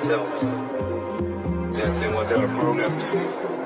themselves than, than what they are programmed to be.